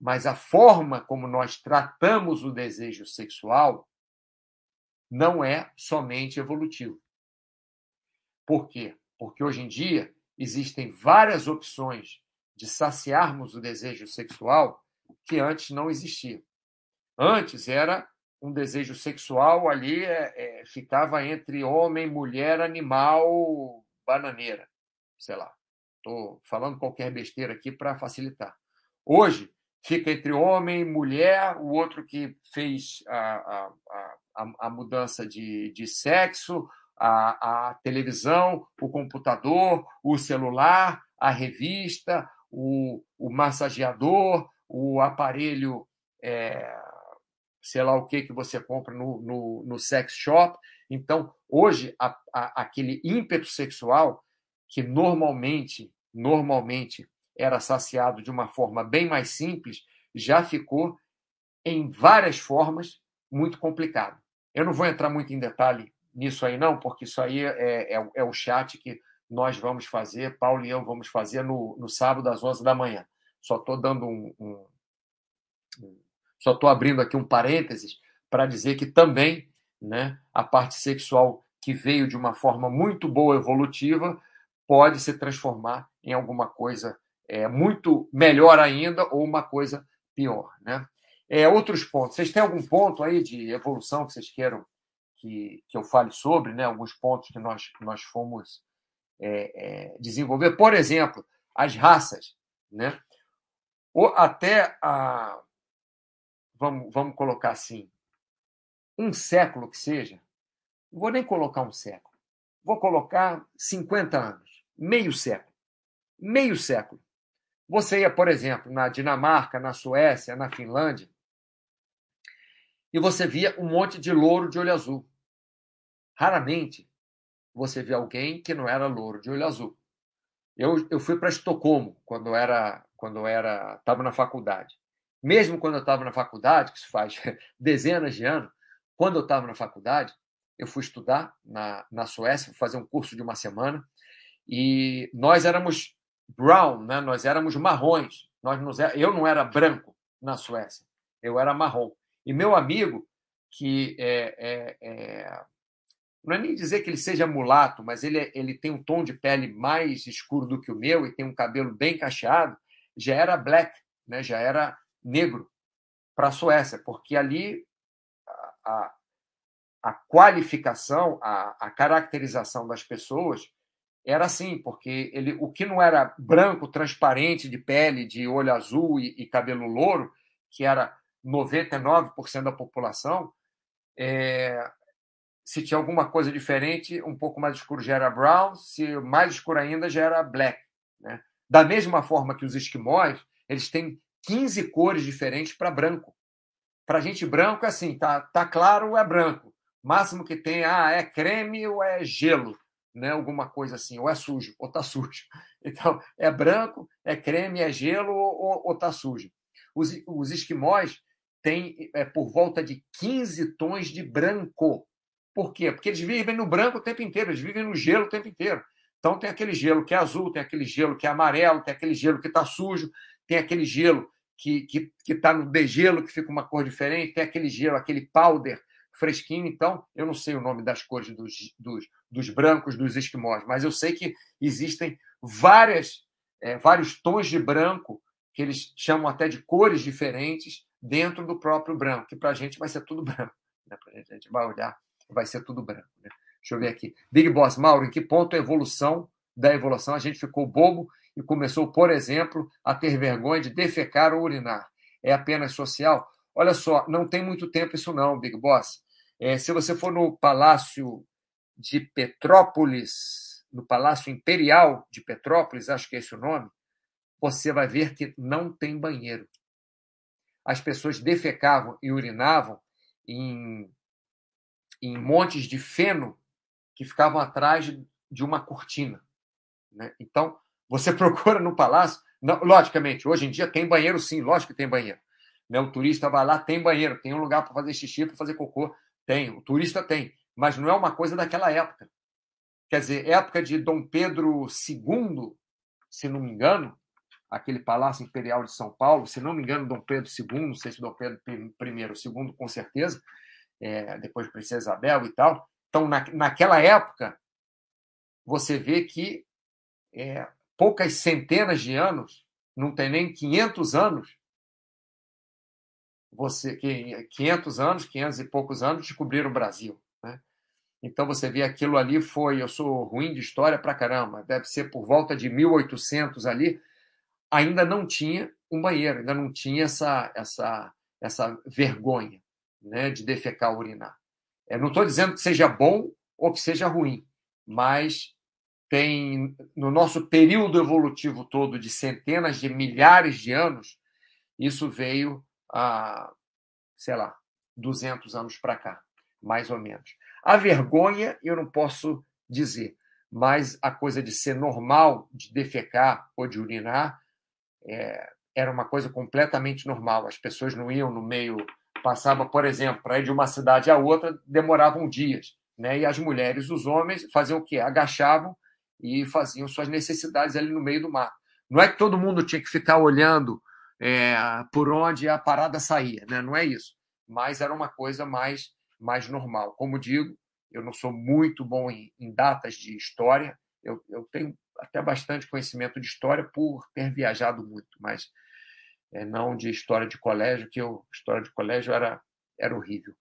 A: Mas a forma como nós tratamos o desejo sexual não é somente evolutivo. Por quê? Porque hoje em dia existem várias opções de saciarmos o desejo sexual que antes não existia. Antes era um desejo sexual ali é, é, ficava entre homem, mulher, animal, bananeira, sei lá. Estou falando qualquer besteira aqui para facilitar. Hoje fica entre homem, mulher, o outro que fez a, a, a, a mudança de, de sexo, a, a televisão, o computador, o celular, a revista, o, o massageador, o aparelho é, sei lá o que que você compra no, no, no sex shop. Então, hoje, a, a, aquele ímpeto sexual que normalmente, normalmente era saciado de uma forma bem mais simples, já ficou em várias formas muito complicado. Eu não vou entrar muito em detalhe nisso aí, não, porque isso aí é, é, é o chat que nós vamos fazer, Paulo e eu vamos fazer no, no sábado às 11 da manhã. Só estou dando um, um, um só estou abrindo aqui um parênteses para dizer que também né, a parte sexual que veio de uma forma muito boa evolutiva pode se transformar em alguma coisa é, muito melhor ainda ou uma coisa pior. Né? É, outros pontos. Vocês têm algum ponto aí de evolução que vocês queiram que, que eu fale sobre? Né? Alguns pontos que nós, nós fomos é, é, desenvolver. Por exemplo, as raças. Né? Ou até a, vamos, vamos colocar assim, um século que seja, não vou nem colocar um século, vou colocar 50 anos, meio século. Meio século. Você ia, por exemplo, na Dinamarca, na Suécia, na Finlândia, e você via um monte de louro de olho azul. Raramente você via alguém que não era louro de olho azul. Eu, eu fui para Estocolmo quando era quando era estava na faculdade mesmo quando eu estava na faculdade, que isso faz <laughs> dezenas de anos, quando eu estava na faculdade, eu fui estudar na, na Suécia, fazer um curso de uma semana, e nós éramos brown, né? nós éramos marrons. Nós não, eu não era branco na Suécia, eu era marrom. E meu amigo, que é, é, é, não é nem dizer que ele seja mulato, mas ele, é, ele tem um tom de pele mais escuro do que o meu e tem um cabelo bem cacheado, já era black, né? já era negro para a Suécia, porque ali a, a qualificação, a, a caracterização das pessoas era assim, porque ele, o que não era branco, transparente, de pele, de olho azul e, e cabelo louro, que era 99% da população, é, se tinha alguma coisa diferente, um pouco mais escuro já era brown, se mais escuro ainda já era black. Né? Da mesma forma que os esquimós, eles têm 15 cores diferentes para branco. Para gente branco é assim, tá, tá claro é branco. Máximo que tem, ah, é creme ou é gelo, né? Alguma coisa assim, ou é sujo, ou tá <laughs> sujo. Então, é branco, é creme, é gelo ou, ou tá sujo. Os, os esquimós têm é, por volta de 15 tons de branco. Por quê? Porque eles vivem no branco o tempo inteiro, eles vivem no gelo o tempo inteiro. Então tem aquele gelo que é azul, tem aquele gelo que é amarelo, tem aquele gelo que está sujo, tem aquele gelo que está que, que tá no degelo, que fica uma cor diferente, tem aquele gelo, aquele powder fresquinho. Então, eu não sei o nome das cores dos, dos, dos brancos dos esquimós, mas eu sei que existem várias, é, vários tons de branco, que eles chamam até de cores diferentes, dentro do próprio branco, que para a gente vai ser tudo <laughs> branco. Né? A gente vai olhar, vai ser tudo branco. Né? Deixa eu ver aqui. Big Boss, Mauro, em que ponto a evolução da evolução a gente ficou bobo e começou, por exemplo, a ter vergonha de defecar ou urinar? É apenas social? Olha só, não tem muito tempo isso não, Big Boss. É, se você for no Palácio de Petrópolis, no Palácio Imperial de Petrópolis, acho que é esse o nome, você vai ver que não tem banheiro. As pessoas defecavam e urinavam em, em montes de feno que ficavam atrás de uma cortina. Né? Então, você <laughs> procura no palácio. Não, logicamente, hoje em dia tem banheiro sim, lógico que tem banheiro. Né? O turista vai lá, tem banheiro, tem um lugar para fazer xixi, para fazer cocô. Tem, o turista tem. Mas não é uma coisa daquela época. Quer dizer, época de Dom Pedro II, se não me engano, aquele Palácio Imperial de São Paulo, se não me engano, Dom Pedro II, não sei se Dom Pedro I II, com certeza, é, depois Princesa Isabel e tal. Então, na, naquela época, você vê que é, poucas centenas de anos, não tem nem 500 anos, você que 500 anos, 500 e poucos anos, descobriram o Brasil. Né? Então você vê aquilo ali foi, eu sou ruim de história pra caramba, deve ser por volta de 1800 ali, ainda não tinha um banheiro, ainda não tinha essa essa essa vergonha, né, de defecar, urinar. Eu não estou dizendo que seja bom ou que seja ruim, mas tem no nosso período evolutivo todo de centenas de milhares de anos, isso veio a, sei lá, 200 anos para cá, mais ou menos. A vergonha eu não posso dizer, mas a coisa de ser normal, de defecar ou de urinar, é, era uma coisa completamente normal. As pessoas não iam no meio passava, por exemplo, para ir de uma cidade a outra, demoravam dias. Né? E as mulheres, os homens, faziam o quê? Agachavam e faziam suas necessidades ali no meio do mar. Não é que todo mundo tinha que ficar olhando é, por onde a parada saía, né? não é isso. Mas era uma coisa mais, mais normal. Como digo, eu não sou muito bom em, em datas de história, eu, eu tenho até bastante conhecimento de história por ter viajado muito, mas é, não de história de colégio, que eu, história de colégio era, era horrível.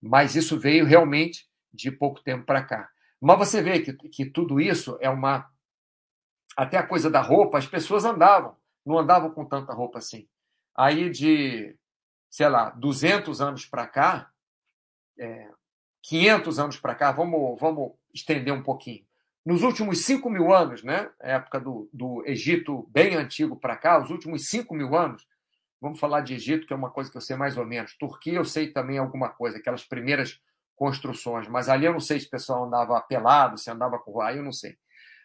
A: Mas isso veio realmente de pouco tempo para cá. Mas você vê que, que tudo isso é uma. Até a coisa da roupa, as pessoas andavam, não andavam com tanta roupa assim. Aí de, sei lá, 200 anos para cá, é, 500 anos para cá, vamos, vamos estender um pouquinho. Nos últimos 5 mil anos, né, época do, do Egito bem antigo para cá, os últimos 5 mil anos, vamos falar de Egito, que é uma coisa que eu sei mais ou menos. Turquia eu sei também alguma coisa, aquelas primeiras construções, mas ali eu não sei se o pessoal andava pelado, se andava com aí eu não sei.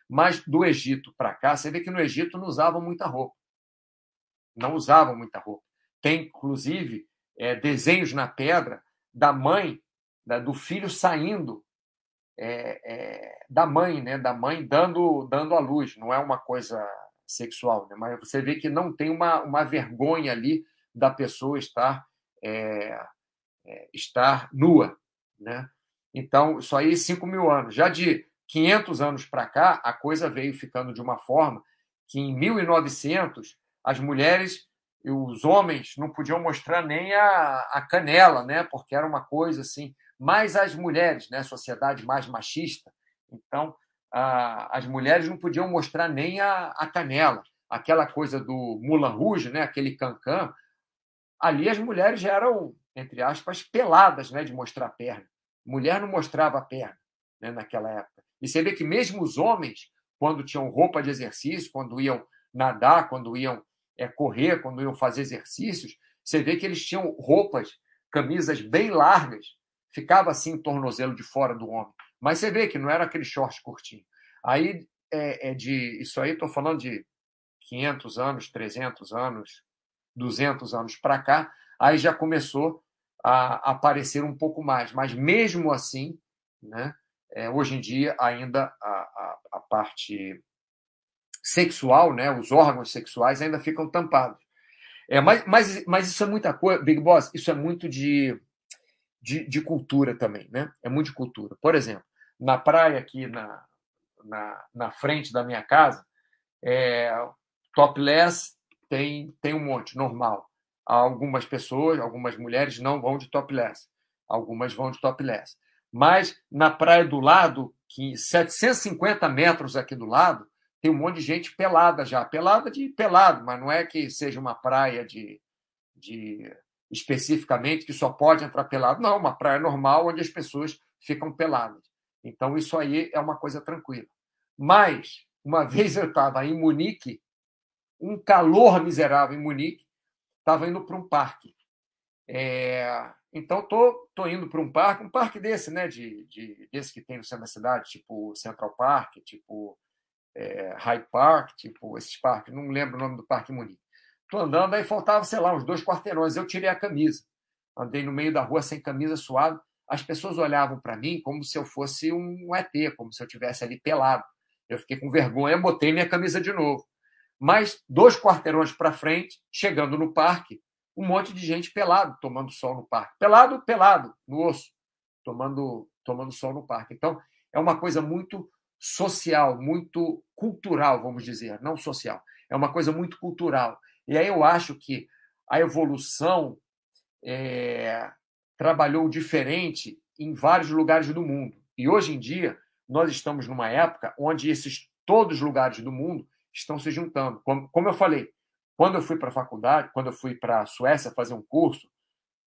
A: Mas do Egito para cá, você vê que no Egito não usavam muita roupa. Não usavam muita roupa. Tem, inclusive, é, desenhos na pedra da mãe, da, do filho saindo é, é, da mãe, né? Da mãe dando dando a luz. Não é uma coisa sexual, né? Mas você vê que não tem uma, uma vergonha ali da pessoa estar é, é estar nua, né? Então isso aí 5 mil anos. Já de 500 anos para cá a coisa veio ficando de uma forma que em 1900 as mulheres os homens não podiam mostrar nem a, a canela, né? Porque era uma coisa assim. Mais as mulheres, né? Sociedade mais machista. Então, a, as mulheres não podiam mostrar nem a, a canela. Aquela coisa do Mulan Rouge, né? Aquele cancan. Ali as mulheres já eram, entre aspas, peladas, né? De mostrar a perna. Mulher não mostrava a perna, né? Naquela época. E você vê que mesmo os homens, quando tinham roupa de exercício, quando iam nadar, quando iam é, correr, quando iam fazer exercícios, você vê que eles tinham roupas, camisas bem largas, ficava assim o tornozelo de fora do homem. Mas você vê que não era aquele short curtinho. Aí é, é de isso aí estou falando de 500 anos, 300 anos, 200 anos para cá, aí já começou a aparecer um pouco mais. Mas mesmo assim, né, é, hoje em dia ainda a, a, a parte sexual, né, os órgãos sexuais ainda ficam tampados. É, mas, mas, mas isso é muita coisa, Big Boss, isso é muito de, de, de, cultura também, né? É muito de cultura. Por exemplo, na praia aqui na, na, na frente da minha casa, é, topless tem, tem um monte, normal. Algumas pessoas, algumas mulheres não vão de topless, algumas vão de topless. Mas na praia do lado, que 750 metros aqui do lado, tem um monte de gente pelada já. Pelada de pelado, mas não é que seja uma praia de, de especificamente que só pode entrar pelado. Não, uma praia normal onde as pessoas ficam peladas. Então, isso aí é uma coisa tranquila. Mas, uma <laughs> vez eu estava em Munique, um calor miserável em Munique, estava indo para um parque. É... Então, tô, tô indo para um parque, um parque desse, né, de, de, desse que tem no centro da cidade, tipo Central Park, tipo é, Hyde Park, tipo esses parques, não lembro o nome do parque Munique. Estou andando, aí faltava, sei lá, uns dois quarteirões. Eu tirei a camisa. Andei no meio da rua sem camisa, suado. As pessoas olhavam para mim como se eu fosse um ET, como se eu tivesse ali pelado. Eu fiquei com vergonha, botei minha camisa de novo. Mas dois quarteirões para frente, chegando no parque, um monte de gente pelado, tomando sol no parque. Pelado, pelado, no osso, tomando, tomando sol no parque. Então, é uma coisa muito social, muito cultural, vamos dizer, não social. É uma coisa muito cultural. E aí eu acho que a evolução é, trabalhou diferente em vários lugares do mundo. E hoje em dia, nós estamos numa época onde esses todos os lugares do mundo estão se juntando. Como, como eu falei, quando eu fui para a faculdade, quando eu fui para a Suécia fazer um curso,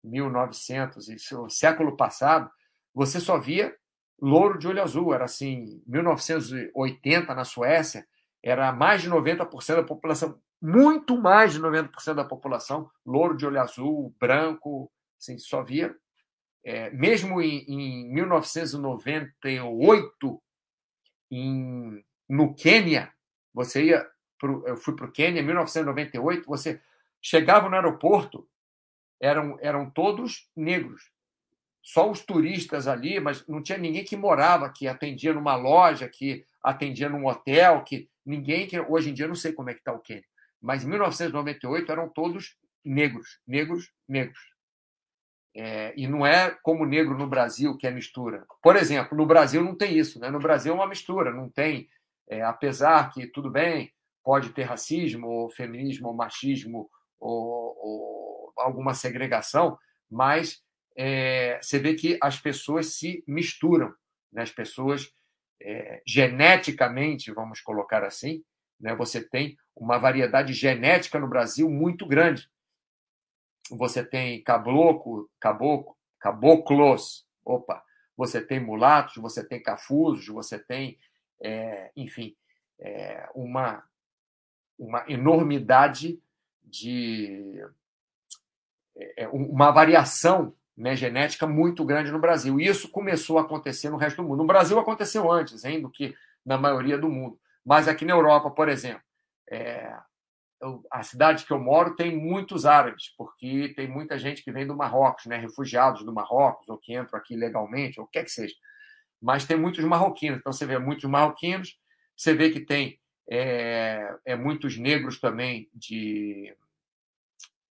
A: 1900, isso, século passado, você só via louro de olho azul. Era assim, 1980 na Suécia, era mais de 90% da população, muito mais de 90% da população, louro de olho azul, branco, assim, só via. É, mesmo em, em 1998, em, no Quênia, você ia, pro, eu fui para o Quênia em 1998, você chegava no aeroporto, eram, eram todos negros só os turistas ali, mas não tinha ninguém que morava, que atendia numa loja, que atendia num hotel, que ninguém que hoje em dia não sei como é que está o Quênia, mas em 1998 eram todos negros, negros, negros. É, e não é como negro no Brasil que é mistura. Por exemplo, no Brasil não tem isso, né? No Brasil é uma mistura, não tem, é, apesar que tudo bem, pode ter racismo, ou feminismo, ou machismo, ou, ou alguma segregação, mas é, você vê que as pessoas se misturam, né? as pessoas é, geneticamente, vamos colocar assim, né? você tem uma variedade genética no Brasil muito grande. Você tem caboclo, caboclo, caboclos, opa, você tem mulatos, você tem cafuzos, você tem, é, enfim, é, uma, uma enormidade de é, é, uma variação né, genética muito grande no Brasil. E isso começou a acontecer no resto do mundo. No Brasil aconteceu antes, hein, do que na maioria do mundo. Mas aqui na Europa, por exemplo, é, a cidade que eu moro tem muitos árabes, porque tem muita gente que vem do Marrocos, né, refugiados do Marrocos, ou que entram aqui legalmente, ou o que que seja. Mas tem muitos marroquinos. Então você vê muitos marroquinos, você vê que tem é, é muitos negros também de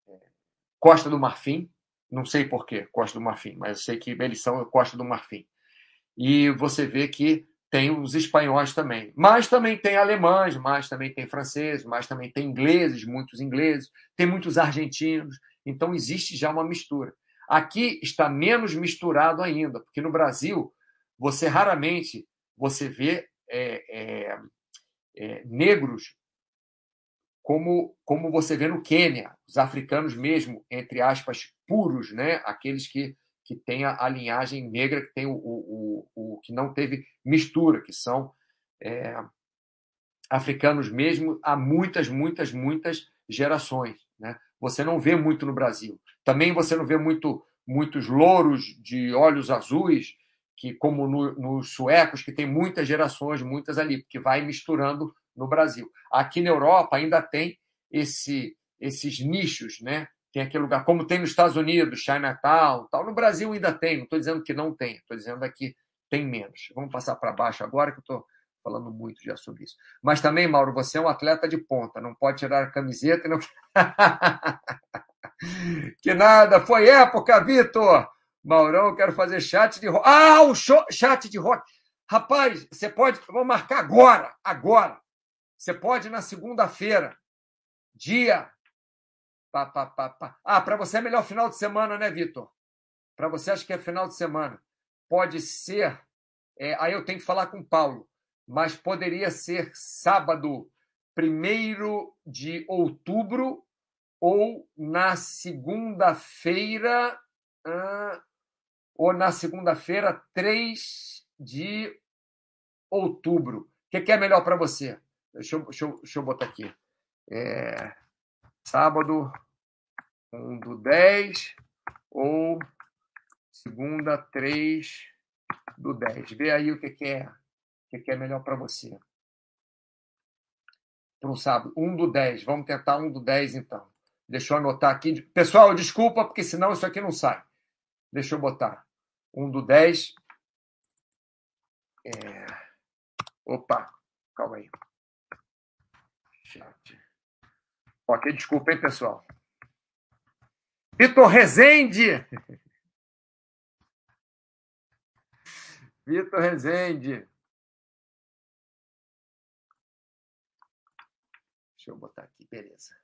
A: é, Costa do Marfim, não sei porquê, Costa do Marfim, mas eu sei que eles são Costa do Marfim. E você vê que tem os espanhóis também. Mas também tem alemães, mas também tem franceses, mas também tem ingleses, muitos ingleses, tem muitos argentinos. Então existe já uma mistura. Aqui está menos misturado ainda, porque no Brasil você raramente você vê é, é, é, negros como, como você vê no Quênia, os africanos mesmo, entre aspas, puros, né? aqueles que, que têm a, a linhagem negra, que tem o, o, o, o, que não teve mistura, que são é, africanos mesmo há muitas, muitas, muitas gerações. Né? Você não vê muito no Brasil. Também você não vê muito, muitos louros de olhos azuis, que como no, nos suecos, que tem muitas gerações, muitas ali, porque vai misturando no Brasil. Aqui na Europa ainda tem esse, esses nichos, né? Tem aquele lugar, como tem nos Estados Unidos, Chinatown, tal. No Brasil ainda tem, não estou dizendo que não tem, estou dizendo que tem menos. Vamos passar para baixo agora, que eu estou falando muito já sobre isso. Mas também, Mauro, você é um atleta de ponta, não pode tirar a camiseta e não. <laughs> que nada, foi época, Vitor! Maurão, eu quero fazer chat de rock. Ah, o show, chat de rock. Rapaz, você pode. Vou marcar agora, agora. Você pode na segunda-feira, dia. Pá, pá, pá, pá. Ah, para você é melhor final de semana, né, Vitor? Para você acho que é final de semana. Pode ser. É, aí eu tenho que falar com o Paulo, mas poderia ser sábado, primeiro de outubro, ou na segunda-feira. Ah, ou na segunda-feira, 3 de outubro. O que, é melhor para você? Deixa eu, deixa, eu, deixa eu botar aqui. É, sábado, 1 do 10, ou segunda, 3 do 10. Vê aí o que, que é o que é melhor para você. Para um sábado, 1 do 10. Vamos tentar 1 do 10, então. Deixa eu anotar aqui. Pessoal, desculpa, porque senão isso aqui não sai. Deixa eu botar. 1 do 10. É... Opa, calma aí. Ok, desculpa, hein, pessoal. Vitor Rezende. Vitor Rezende. Deixa eu botar aqui, beleza.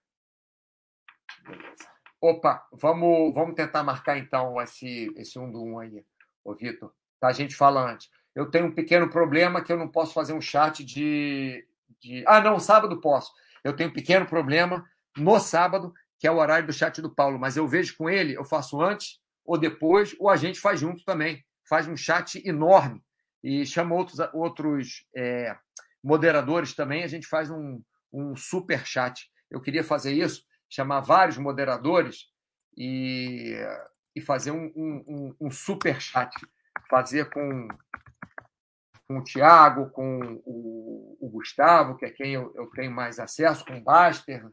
A: Beleza. Opa, vamos, vamos tentar marcar então esse, esse 1 do 1 aí, ô Vitor. Tá, a gente fala antes. Eu tenho um pequeno problema que eu não posso fazer um chat de, de. Ah, não, sábado posso. Eu tenho um pequeno problema no sábado, que é o horário do chat do Paulo, mas eu vejo com ele, eu faço antes ou depois, ou a gente faz junto também. Faz um chat enorme e chama outros, outros é, moderadores também, a gente faz um, um super chat. Eu queria fazer isso chamar vários moderadores e, e fazer um, um, um super chat, fazer com, com o Tiago, com o, o, Gustavo, que é quem eu, eu, tenho mais acesso, com o Baster,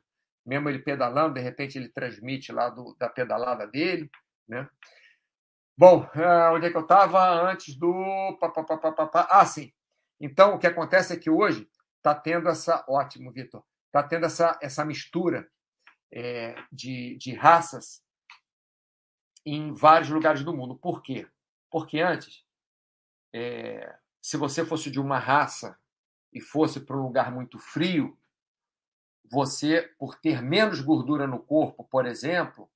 A: mesmo ele pedalando, de repente ele transmite lá do, da pedalada dele. Né? Bom, ah, onde é que eu estava antes do. Ah, sim. Então, o que acontece é que hoje está tendo essa. Ótimo, Vitor. Está tendo essa, essa mistura é, de, de raças em vários lugares do mundo. Por quê? Porque antes, é, se você fosse de uma raça e fosse para um lugar muito frio, você, por ter menos gordura no corpo, por exemplo,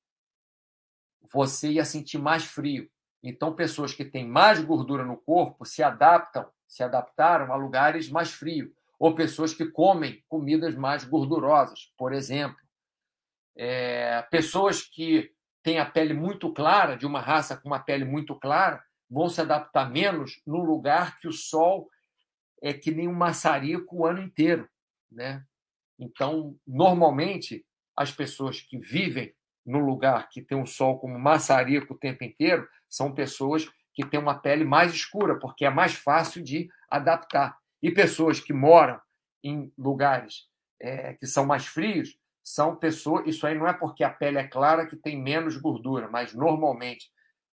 A: você ia sentir mais frio. Então, pessoas que têm mais gordura no corpo se adaptam, se adaptaram a lugares mais frios. Ou pessoas que comem comidas mais gordurosas, por exemplo é, pessoas que têm a pele muito clara, de uma raça com uma pele muito clara, vão se adaptar menos no lugar que o sol é que nem um maçarico o ano inteiro. Né? Então, normalmente, as pessoas que vivem no lugar que tem o sol como maçarico o tempo inteiro são pessoas que têm uma pele mais escura, porque é mais fácil de adaptar. E pessoas que moram em lugares é, que são mais frios são pessoas. Isso aí não é porque a pele é clara que tem menos gordura, mas normalmente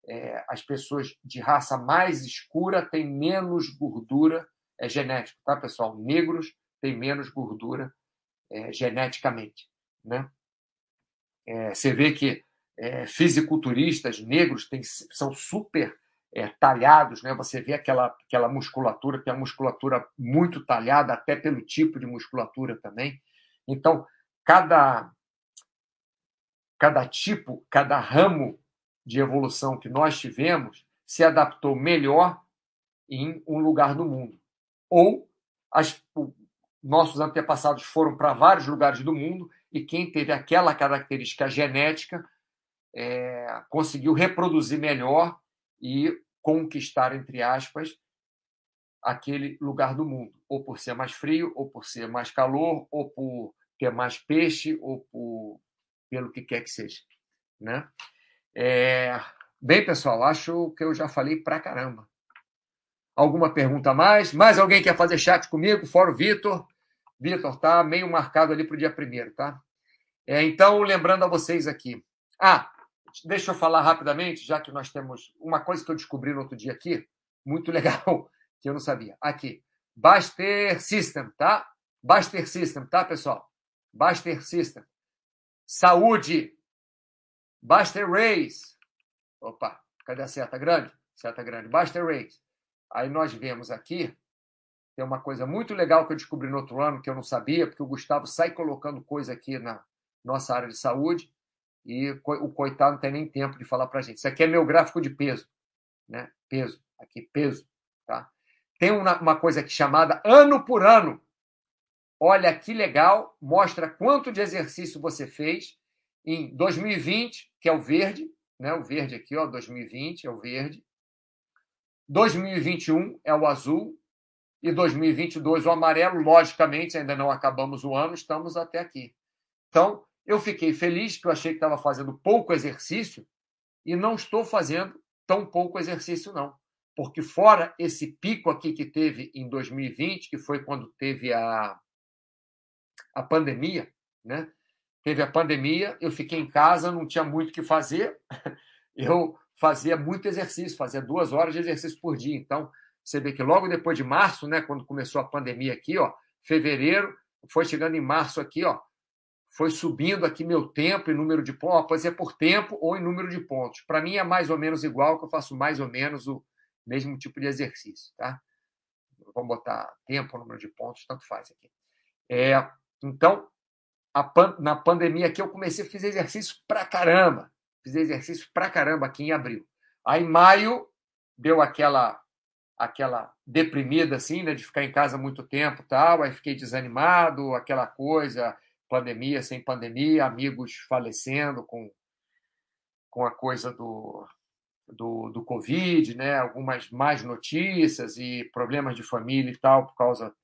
A: é, as pessoas de raça mais escura têm menos gordura é genético, tá, pessoal? Negros têm menos gordura é, geneticamente, né? É, você vê que é, fisiculturistas negros têm, são super é, talhados, né? Você vê aquela, aquela musculatura, que é uma musculatura muito talhada, até pelo tipo de musculatura também. Então, cada, cada tipo, cada ramo de evolução que nós tivemos se adaptou melhor em um lugar do mundo. Ou as, nossos antepassados foram para vários lugares do mundo e quem teve aquela característica genética é, conseguiu reproduzir melhor e conquistar, entre aspas, aquele lugar do mundo, ou por ser mais frio, ou por ser mais calor, ou por ter mais peixe, ou por pelo que quer que seja, né? É... Bem, pessoal, acho que eu já falei pra caramba. Alguma pergunta a mais? Mais alguém quer fazer chat comigo? Fora o Vitor. Vitor, tá meio marcado ali para o dia primeiro, tá? É, então, lembrando a vocês aqui. Ah, deixa eu falar rapidamente, já que nós temos uma coisa que eu descobri no outro dia aqui, muito <laughs> legal, que eu não sabia. Aqui, Baster System, tá? Baster System, tá, pessoal? Baster System. Saúde. Baster Race. Opa, cadê a seta grande? Seta grande. Baster Race. Aí nós vemos aqui tem uma coisa muito legal que eu descobri no outro ano, que eu não sabia, porque o Gustavo sai colocando coisa aqui na nossa área de saúde e o coitado não tem nem tempo de falar para gente. Isso aqui é meu gráfico de peso. Né? Peso. Aqui, peso. Tá? Tem uma, uma coisa aqui chamada ano por ano. Olha que legal, mostra quanto de exercício você fez em 2020, que é o verde, né? O verde aqui, ó, 2020 é o verde. 2021 é o azul e 2022 o amarelo, logicamente, ainda não acabamos o ano, estamos até aqui. Então, eu fiquei feliz que eu achei que estava fazendo pouco exercício e não estou fazendo tão pouco exercício, não. Porque fora esse pico aqui que teve em 2020, que foi quando teve a, a pandemia, né? Teve a pandemia, eu fiquei em casa, não tinha muito o que fazer. <laughs> Eu fazia muito exercício, fazia duas horas de exercício por dia. Então, você vê que logo depois de março, né, quando começou a pandemia aqui, ó, fevereiro, foi chegando em março aqui, ó, foi subindo aqui meu tempo e número de pontos, pode ser por tempo ou em número de pontos. Para mim é mais ou menos igual, que eu faço mais ou menos o mesmo tipo de exercício, tá? Vamos botar tempo, número de pontos, tanto faz aqui. É, então, pan na pandemia aqui eu comecei fazer exercício pra caramba. Fiz exercício pra caramba aqui em abril. Aí em maio deu aquela aquela deprimida assim, né, de ficar em casa muito tempo, tal, aí fiquei desanimado, aquela coisa, pandemia sem pandemia, amigos falecendo com com a coisa do do, do Covid, né, algumas mais notícias e problemas de família e tal por causa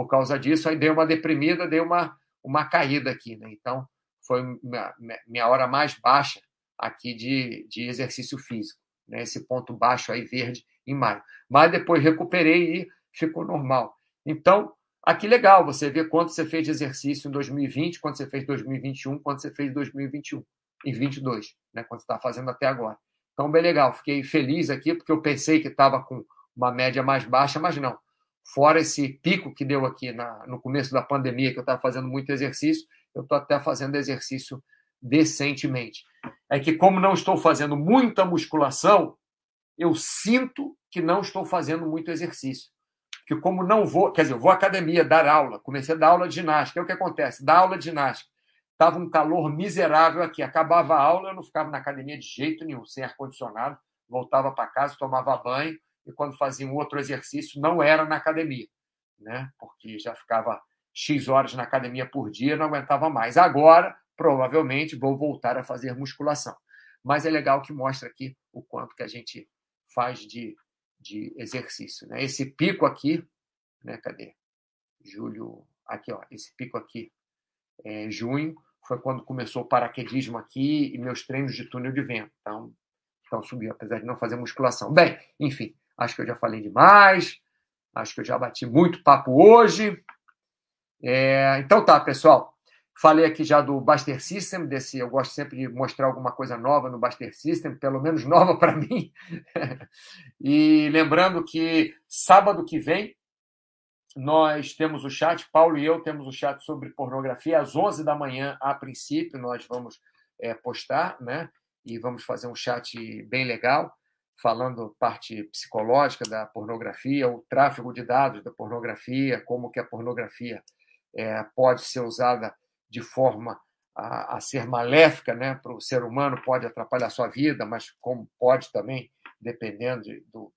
A: por causa disso, aí deu uma deprimida, deu uma uma caída aqui, né? Então, foi minha, minha hora mais baixa aqui de, de exercício físico, né? Esse ponto baixo aí verde em maio. Mas depois recuperei e ficou normal. Então, aqui legal, você vê quanto você fez de exercício em 2020, quanto você fez em 2021, quanto você fez em 2021 e 22, né, quanto está fazendo até agora. Então, bem legal, fiquei feliz aqui, porque eu pensei que estava com uma média mais baixa, mas não. Fora esse pico que deu aqui na, no começo da pandemia, que eu estava fazendo muito exercício, eu estou até fazendo exercício decentemente. É que, como não estou fazendo muita musculação, eu sinto que não estou fazendo muito exercício. Porque como não vou, quer dizer, eu vou à academia dar aula, comecei a dar aula de ginástica. É o que acontece, dar aula de ginástica. Estava um calor miserável aqui, acabava a aula, eu não ficava na academia de jeito nenhum, sem ar-condicionado, voltava para casa, tomava banho, e quando fazia um outro exercício, não era na academia, né? porque já ficava X horas na academia por dia, não aguentava mais. Agora, provavelmente, vou voltar a fazer musculação. Mas é legal que mostra aqui o quanto que a gente faz de, de exercício. Né? Esse pico aqui, né? cadê? Julho, aqui, ó, esse pico aqui, é, junho, foi quando começou o paraquedismo aqui e meus treinos de túnel de vento. Então, então subiu, apesar de não fazer musculação. Bem, enfim, acho que eu já falei demais, acho que eu já bati muito papo hoje. É, então tá, pessoal. Falei aqui já do Buster System, desse eu gosto sempre de mostrar alguma coisa nova no Buster System, pelo menos nova <laughs> para mim. e lembrando que sábado que vem nós temos o chat, Paulo e eu temos o chat sobre pornografia às 11 da manhã, a princípio, nós vamos é, postar, né? E vamos fazer um chat bem legal, falando parte psicológica da pornografia, o tráfego de dados da pornografia, como que a pornografia é, pode ser usada de forma a, a ser maléfica né, para o ser humano, pode atrapalhar sua vida, mas como pode também, dependendo de, do,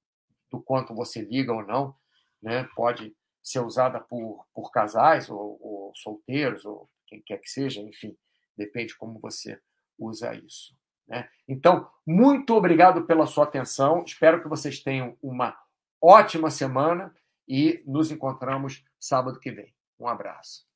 A: do quanto você liga ou não, né, pode ser usada por, por casais ou, ou solteiros, ou quem quer que seja, enfim, depende como você usa isso. Né? Então, muito obrigado pela sua atenção. Espero que vocês tenham uma ótima semana e nos encontramos sábado que vem. Um abraço.